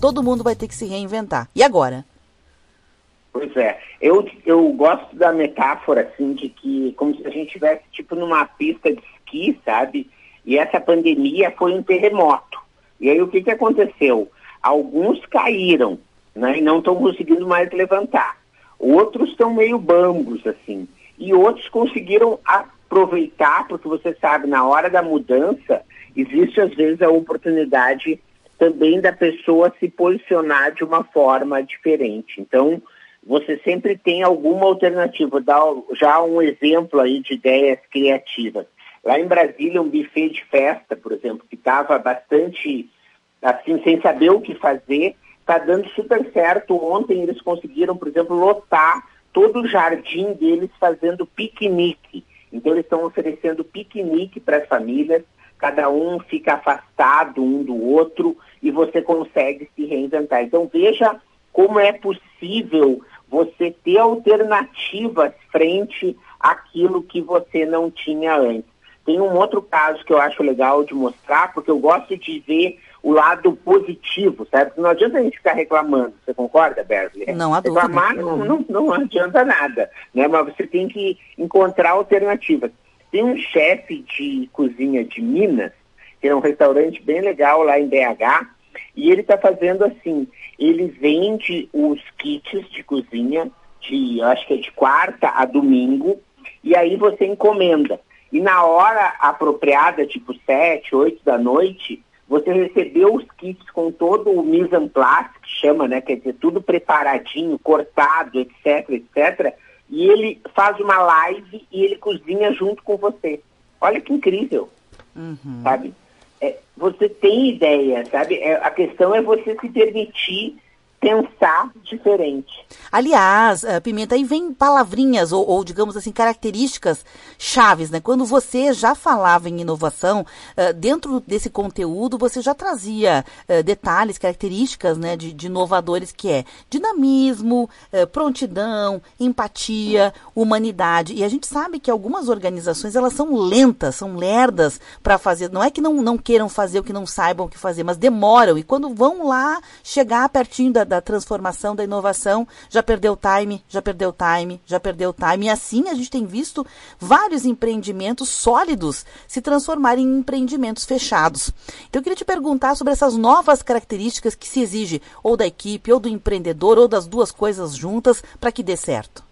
Todo mundo vai ter que se reinventar. E agora? Pois é. Eu, eu gosto da metáfora, assim, de que como se a gente estivesse, tipo, numa pista de esqui, sabe? E essa pandemia foi um terremoto. E aí o que, que aconteceu? Alguns caíram, né? E não estão conseguindo mais levantar. Outros estão meio bambos, assim. E outros conseguiram aproveitar, porque você sabe, na hora da mudança, existe às vezes a oportunidade também da pessoa se posicionar de uma forma diferente. Então, você sempre tem alguma alternativa. Dá já um exemplo aí de ideias criativas. Lá em Brasília, um buffet de festa, por exemplo, que estava bastante assim, sem saber o que fazer, está dando super certo. Ontem eles conseguiram, por exemplo, lotar todo o jardim deles fazendo piquenique. Então eles estão oferecendo piquenique para as famílias, cada um fica afastado um do outro e você consegue se reinventar. Então veja como é possível você ter alternativas frente àquilo que você não tinha antes. Tem um outro caso que eu acho legal de mostrar, porque eu gosto de ver o lado positivo, certo? Não adianta a gente ficar reclamando, você concorda, Berkeley? Não há. Reclamar não, não, não adianta nada, né? Mas você tem que encontrar alternativas. Tem um chefe de cozinha de Minas, que é um restaurante bem legal lá em BH, e ele está fazendo assim, ele vende os kits de cozinha, de, acho que é de quarta a domingo, e aí você encomenda. E na hora apropriada, tipo sete, oito da noite, você recebeu os kits com todo o mise en place, que chama, né? Quer dizer, tudo preparadinho, cortado, etc, etc. E ele faz uma live e ele cozinha junto com você. Olha que incrível, Uhum. sabe? É, você tem ideia, sabe? É, a questão é você se permitir pensar diferente. Aliás, eh, Pimenta, aí vem palavrinhas ou, ou, digamos assim, características chaves, né? Quando você já falava em inovação, eh, dentro desse conteúdo você já trazia eh, detalhes, características, né, de, de inovadores que é dinamismo, prontidão, empatia, humanidade. E a gente sabe que algumas organizações elas são lentas, são lerdas para fazer. Não é que não, não queiram fazer o que não saibam o que fazer, mas demoram. E quando vão lá chegar pertinho da, da transformação, da inovação, já perdeu time, já perdeu time, já perdeu time. E assim a gente tem visto vários empreendimentos sólidos se transformarem em empreendimentos fechados. Então eu queria te perguntar sobre essas novas características que se exige ou da equipe, ou do empreendedor, ou das duas coisas juntas para que dê certo.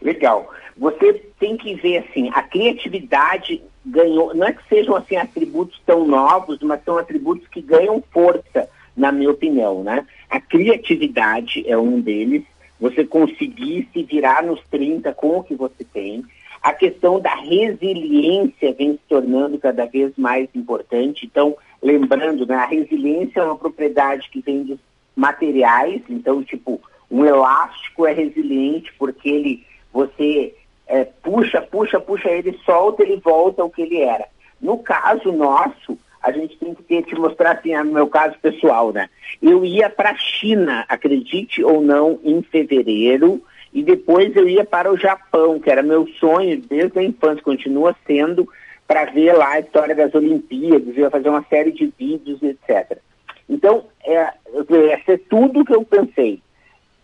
Legal. Você tem que ver assim, a criatividade ganhou, não é que sejam assim atributos tão novos, mas são atributos que ganham força, na minha opinião, né? A criatividade é um deles, você conseguir se virar nos 30 com o que você tem. A questão da resiliência vem se tornando cada vez mais importante. Então, lembrando, né, a resiliência é uma propriedade que vem dos materiais, então, tipo, um elástico é resiliente porque ele, você é, puxa, puxa, puxa ele, solta, ele volta ao que ele era. No caso nosso, a gente tem que te mostrar assim, no meu caso pessoal, né? Eu ia para a China, acredite ou não, em fevereiro, e depois eu ia para o Japão, que era meu sonho desde a infância, continua sendo, para ver lá a história das Olimpíadas, ia fazer uma série de vídeos, etc. Então, é, ia ser tudo que eu pensei.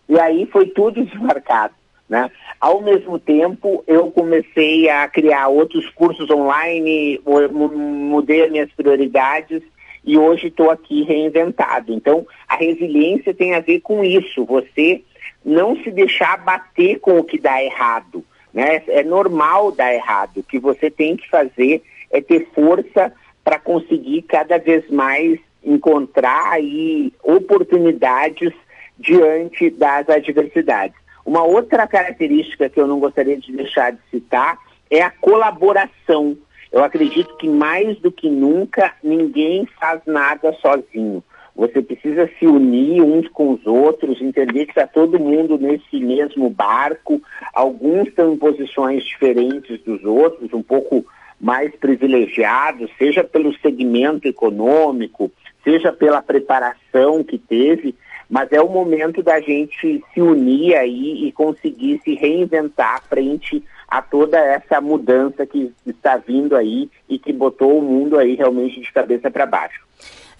E aí foi tudo desmarcado. Né? Ao mesmo tempo, eu comecei a criar outros cursos online, mudei as minhas prioridades e hoje estou aqui reinventado. Então, a resiliência tem a ver com isso, você não se deixar bater com o que dá errado. Né? É normal dar errado. O que você tem que fazer é ter força para conseguir cada vez mais encontrar aí oportunidades diante das adversidades. Uma outra característica que eu não gostaria de deixar de citar é a colaboração. Eu acredito que mais do que nunca ninguém faz nada sozinho. Você precisa se unir uns com os outros, entender que está todo mundo nesse mesmo barco. Alguns estão em posições diferentes dos outros, um pouco mais privilegiados, seja pelo segmento econômico, seja pela preparação que teve, mas é o momento da gente se unir aí e conseguir se reinventar frente a toda essa mudança que está vindo aí e que botou o mundo aí realmente de cabeça para baixo.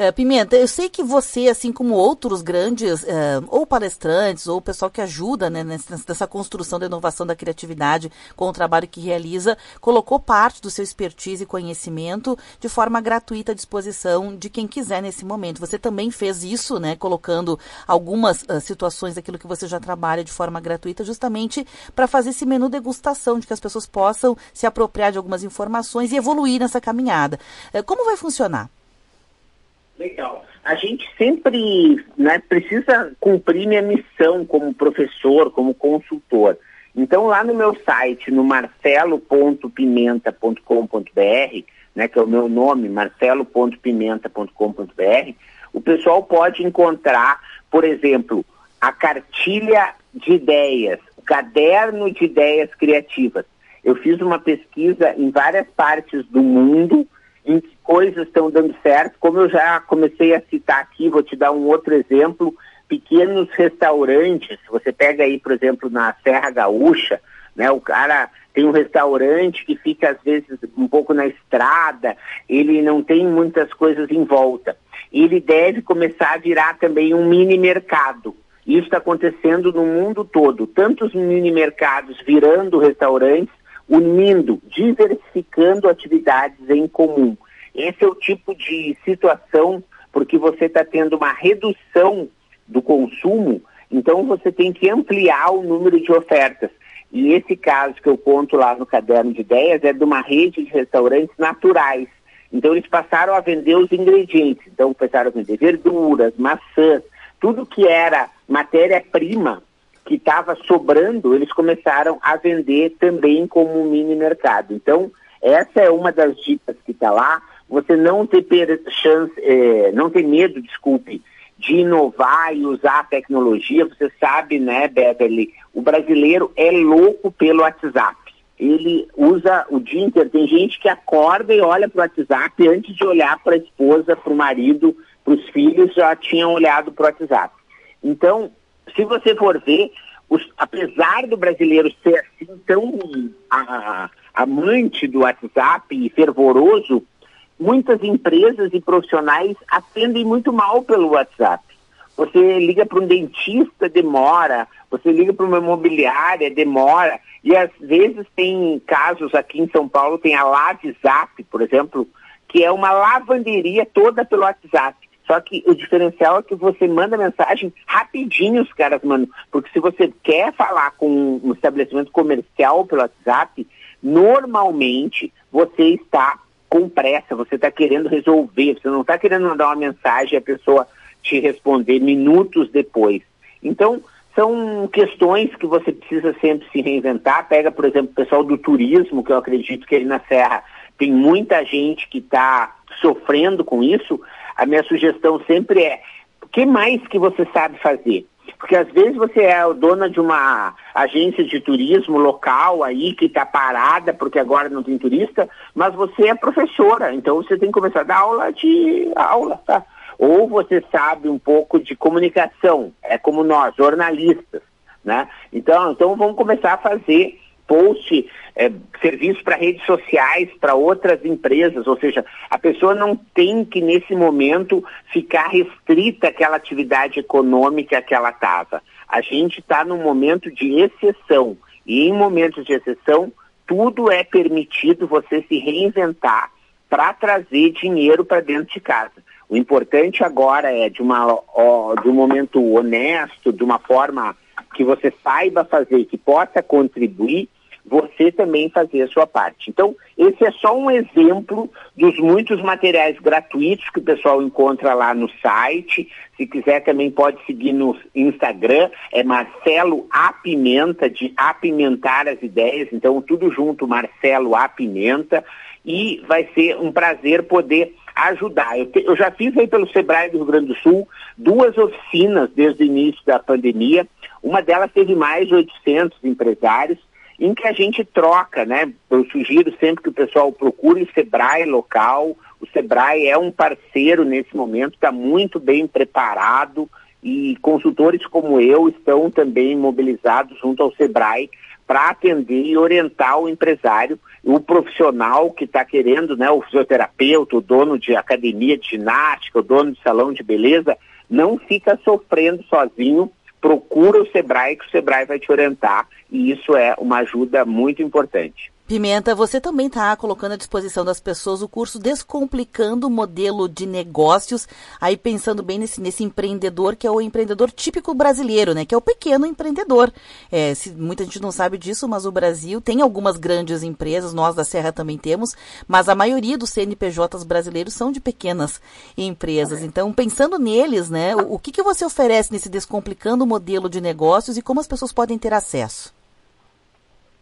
Uh, Pimenta, eu sei que você, assim como outros grandes, uh, ou palestrantes, ou o pessoal que ajuda né, nessa construção da inovação da criatividade com o trabalho que realiza, colocou parte do seu expertise e conhecimento de forma gratuita à disposição de quem quiser nesse momento. Você também fez isso, né, colocando algumas uh, situações daquilo que você já trabalha de forma gratuita, justamente para fazer esse menu degustação, de que as pessoas possam se apropriar de algumas informações e evoluir nessa caminhada. como vai funcionar? Legal. A gente sempre né, precisa cumprir minha missão como professor, como consultor. Então, lá no meu site, no marcelo.pimenta.com.br, né, que é o meu nome, marcelo.pimenta.com.br, o pessoal pode encontrar, por exemplo, a cartilha de ideias, o caderno de ideias criativas. Eu fiz uma pesquisa em várias partes do mundo em que coisas estão dando certo. Como eu já comecei a citar aqui, vou te dar um outro exemplo. Pequenos restaurantes, você pega aí, por exemplo, na Serra Gaúcha, né? O cara tem um restaurante que fica às vezes um pouco na estrada, ele não tem muitas coisas em volta. Ele deve começar a virar também um mini mercado. Isso está acontecendo no mundo todo, tantos mini mercados virando restaurantes, unindo, diversificando atividades em comum. Esse é o tipo de situação porque você está tendo uma redução do consumo, então você tem que ampliar o número de ofertas. E esse caso que eu conto lá no caderno de ideias é de uma rede de restaurantes naturais. Então eles passaram a vender os ingredientes. Então começaram a vender verduras, maçãs, tudo que era matéria-prima que estava sobrando, eles começaram a vender também como um mini mercado. Então, essa é uma das dicas que está lá. Você não ter chance, é, não ter medo, desculpe, de inovar e usar a tecnologia. Você sabe, né, Beverly, o brasileiro é louco pelo WhatsApp. Ele usa o dia inteiro. Tem gente que acorda e olha para o WhatsApp antes de olhar para a esposa, para o marido, para os filhos, já tinham olhado para o WhatsApp. Então, se você for ver, os, apesar do brasileiro ser assim tão a, amante do WhatsApp e fervoroso, muitas empresas e profissionais atendem muito mal pelo WhatsApp. Você liga para um dentista, demora. Você liga para uma imobiliária, demora. E às vezes tem casos aqui em São Paulo, tem a LaveZap, por exemplo, que é uma lavanderia toda pelo WhatsApp. Só que o diferencial é que você manda mensagem rapidinho, os caras mandam. Porque se você quer falar com um estabelecimento comercial pelo WhatsApp, normalmente você está com pressa, você está querendo resolver, você não está querendo mandar uma mensagem e a pessoa te responder minutos depois. Então, são questões que você precisa sempre se reinventar. Pega, por exemplo, o pessoal do turismo, que eu acredito que ali na Serra tem muita gente que está sofrendo com isso a minha sugestão sempre é, o que mais que você sabe fazer? Porque às vezes você é dona de uma agência de turismo local aí que está parada porque agora não tem turista, mas você é professora, então você tem que começar a dar aula de aula, tá? Ou você sabe um pouco de comunicação, é como nós, jornalistas, né? Então, então vamos começar a fazer post, é, serviço para redes sociais, para outras empresas, ou seja, a pessoa não tem que nesse momento ficar restrita àquela atividade econômica que ela estava. A gente está num momento de exceção e em momentos de exceção tudo é permitido você se reinventar para trazer dinheiro para dentro de casa. O importante agora é de, uma, de um momento honesto, de uma forma que você saiba fazer, que possa contribuir, você também fazer a sua parte. Então, esse é só um exemplo dos muitos materiais gratuitos que o pessoal encontra lá no site. Se quiser também pode seguir no Instagram, é Marcelo Apimenta, de apimentar as ideias. Então, tudo junto, Marcelo Apimenta. E vai ser um prazer poder ajudar. Eu, te, eu já fiz aí pelo Sebrae do Rio Grande do Sul duas oficinas desde o início da pandemia. Uma delas teve mais de 800 empresários em que a gente troca, né? Eu sugiro sempre que o pessoal procure o Sebrae local. O Sebrae é um parceiro nesse momento, está muito bem preparado e consultores como eu estão também mobilizados junto ao Sebrae para atender e orientar o empresário, o profissional que está querendo, né, o fisioterapeuta, o dono de academia de ginástica, o dono de salão de beleza, não fica sofrendo sozinho procura o Sebrae, que o Sebrae vai te orientar, e isso é uma ajuda muito importante. Pimenta, você também está colocando à disposição das pessoas o curso Descomplicando o Modelo de Negócios, aí pensando bem nesse, nesse empreendedor que é o empreendedor típico brasileiro, né? Que é o pequeno empreendedor. É, se, muita gente não sabe disso, mas o Brasil tem algumas grandes empresas, nós da Serra também temos, mas a maioria dos CNPJs brasileiros são de pequenas empresas. Então, pensando neles, né? O, o que, que você oferece nesse Descomplicando o Modelo de Negócios e como as pessoas podem ter acesso?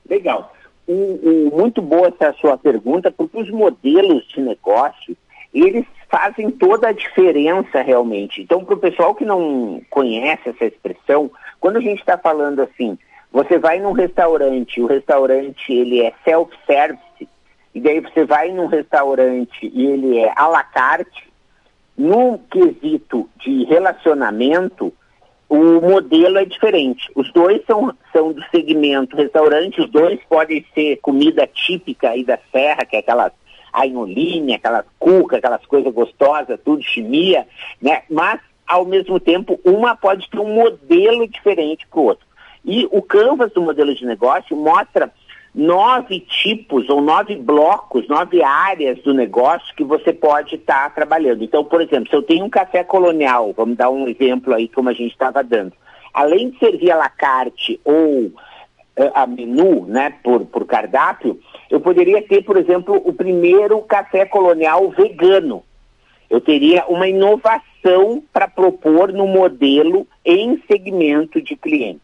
Legal um, um, muito boa essa sua pergunta, porque os modelos de negócio, eles fazem toda a diferença realmente. Então, para o pessoal que não conhece essa expressão, quando a gente está falando assim, você vai num restaurante, o restaurante ele é self-service, e daí você vai num restaurante e ele é à la carte, no quesito de relacionamento, o modelo é diferente. Os dois são, são do segmento restaurante, os dois podem ser comida típica aí da Serra, que é aquelas ainoline, aquelas cuca, aquelas coisas gostosas, tudo chimia, né? Mas, ao mesmo tempo, uma pode ter um modelo diferente para o outro. E o canvas do modelo de negócio mostra nove tipos ou nove blocos, nove áreas do negócio que você pode estar tá trabalhando. Então, por exemplo, se eu tenho um café colonial, vamos dar um exemplo aí como a gente estava dando. Além de servir a la carte ou uh, a menu, né, por, por cardápio, eu poderia ter, por exemplo, o primeiro café colonial vegano. Eu teria uma inovação para propor no modelo em segmento de clientes.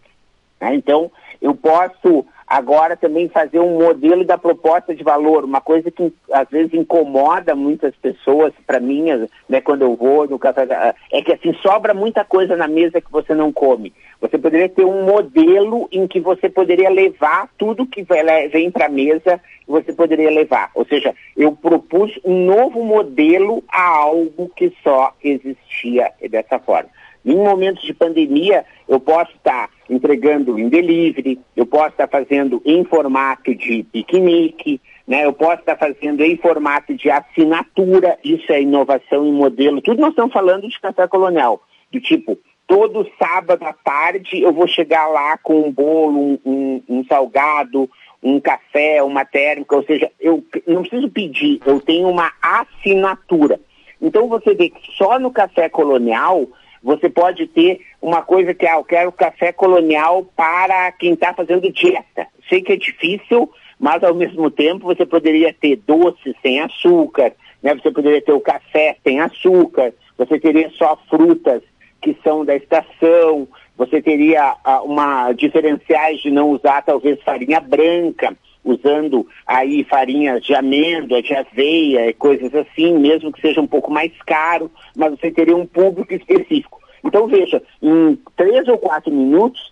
Né? Então, eu posso agora também fazer um modelo da proposta de valor, uma coisa que às vezes incomoda muitas pessoas, para mim, né, quando eu vou no café, é que assim sobra muita coisa na mesa que você não come. Você poderia ter um modelo em que você poderia levar tudo que vem para a mesa, você poderia levar. Ou seja, eu propus um novo modelo a algo que só existia dessa forma. Em momentos de pandemia, eu posso estar entregando em delivery, eu posso estar fazendo em formato de piquenique, né? eu posso estar fazendo em formato de assinatura, isso é inovação em modelo. Tudo nós estamos falando de café colonial, do tipo, todo sábado à tarde eu vou chegar lá com um bolo, um, um, um salgado, um café, uma térmica, ou seja, eu não preciso pedir, eu tenho uma assinatura. Então você vê que só no café colonial você pode ter uma coisa que, ah, eu quero café colonial para quem está fazendo dieta. Sei que é difícil, mas ao mesmo tempo você poderia ter doce sem açúcar, né? você poderia ter o café sem açúcar, você teria só frutas que são da estação, você teria ah, uma diferenciais de não usar talvez farinha branca, usando aí farinhas de amêndoa, de aveia coisas assim, mesmo que seja um pouco mais caro, mas você teria um público específico. Então, veja, em três ou quatro minutos,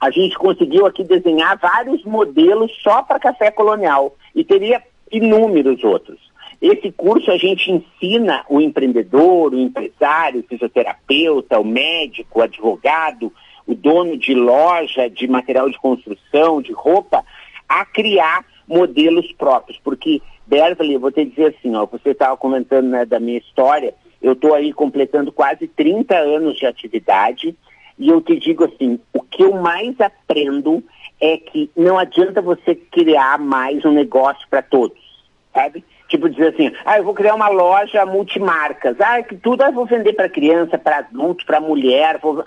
a gente conseguiu aqui desenhar vários modelos só para café colonial e teria inúmeros outros. Esse curso a gente ensina o empreendedor, o empresário, o fisioterapeuta, o médico, o advogado, o dono de loja de material de construção, de roupa, a criar modelos próprios. Porque, Beverly, eu vou te dizer assim, ó, você estava comentando né, da minha história, eu estou aí completando quase 30 anos de atividade e eu te digo assim, o que eu mais aprendo é que não adianta você criar mais um negócio para todos, sabe? Tipo dizer assim, ah, eu vou criar uma loja multimarcas. Ah, que tudo eu vou vender para criança, para adulto, para mulher. Vou...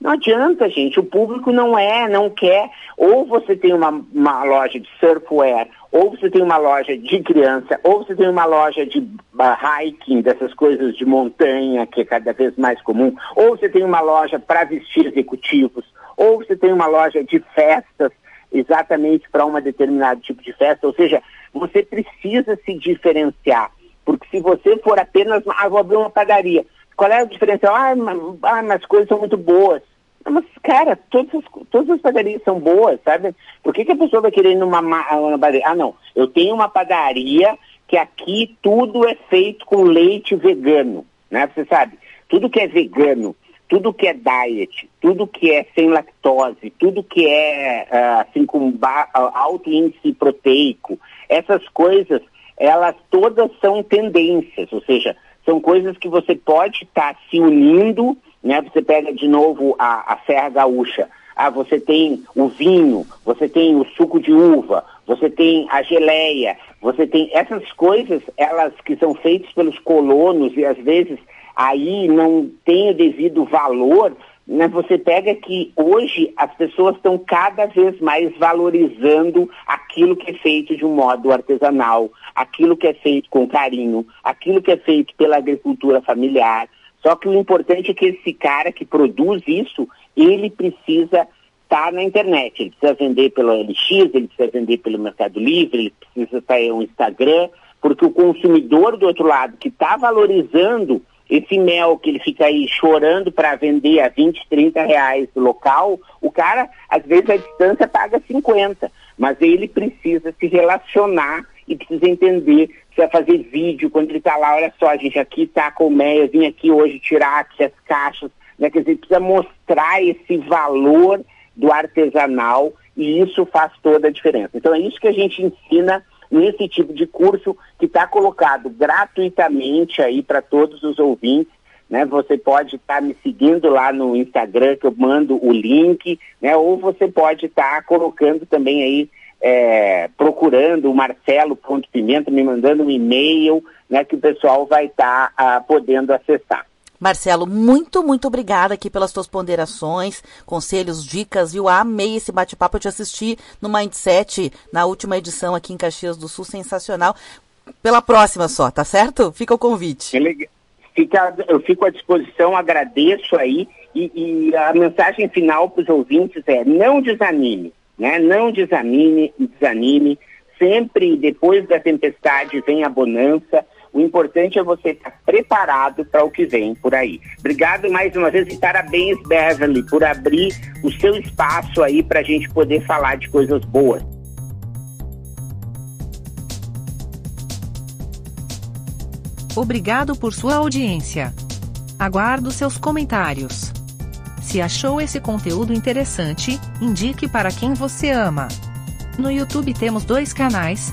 Não adianta, gente. O público não é, não quer. Ou você tem uma, uma loja de surfwear, ou você tem uma loja de criança, ou você tem uma loja de uh, hiking, dessas coisas de montanha, que é cada vez mais comum, ou você tem uma loja para vestir executivos, ou você tem uma loja de festas exatamente para um determinado tipo de festa. Ou seja, você precisa se diferenciar. Porque se você for apenas, ah, vou abrir uma padaria. Qual é o diferencial? Ah, mas, ah, mas as coisas são muito boas. Mas, cara, todas as, todas as padarias são boas, sabe? Por que, que a pessoa vai querer ir numa uma padaria? Ah, não, eu tenho uma padaria que aqui tudo é feito com leite vegano, né? Você sabe, tudo que é vegano, tudo que é diet, tudo que é sem lactose, tudo que é uh, assim com alto índice proteico, essas coisas, elas todas são tendências, ou seja, são coisas que você pode estar tá se unindo, né? Você pega de novo a, a Serra Gaúcha, ah, você tem o vinho, você tem o suco de uva, você tem a geleia, você tem essas coisas, elas que são feitas pelos colonos e às vezes aí não tem o devido valor, né? você pega que hoje as pessoas estão cada vez mais valorizando aquilo que é feito de um modo artesanal, aquilo que é feito com carinho, aquilo que é feito pela agricultura familiar. Só que o importante é que esse cara que produz isso, ele precisa estar tá na internet, ele precisa vender pelo LX, ele precisa vender pelo Mercado Livre, ele precisa estar no Instagram, porque o consumidor do outro lado que está valorizando esse mel que ele fica aí chorando para vender a 20, 30 reais no local, o cara, às vezes, a distância paga 50, mas ele precisa se relacionar e precisa entender, precisa fazer vídeo quando ele está lá, olha só, a gente aqui está com colmeia, vim aqui hoje tirar aqui as caixas, né? quer dizer, precisa mostrar esse valor do artesanal e isso faz toda a diferença. Então é isso que a gente ensina nesse tipo de curso que está colocado gratuitamente aí para todos os ouvintes. Né? Você pode estar tá me seguindo lá no Instagram, que eu mando o link, né? ou você pode estar tá colocando também aí, é, procurando o Marcelo Ponto Pimenta, me mandando um e-mail, né? que o pessoal vai estar tá, uh, podendo acessar. Marcelo, muito, muito obrigada aqui pelas tuas ponderações, conselhos, dicas, viu? Amei esse bate-papo, eu te assisti no Mindset, na última edição aqui em Caxias do Sul, sensacional. Pela próxima só, tá certo? Fica o convite. Fica, eu fico à disposição, agradeço aí, e, e a mensagem final para os ouvintes é não desanime, né? Não desanime, desanime, sempre depois da tempestade vem a bonança, o importante é você estar preparado para o que vem por aí. Obrigado mais uma vez e parabéns, Beverly, por abrir o seu espaço aí para a gente poder falar de coisas boas. Obrigado por sua audiência. Aguardo seus comentários. Se achou esse conteúdo interessante, indique para quem você ama. No YouTube temos dois canais,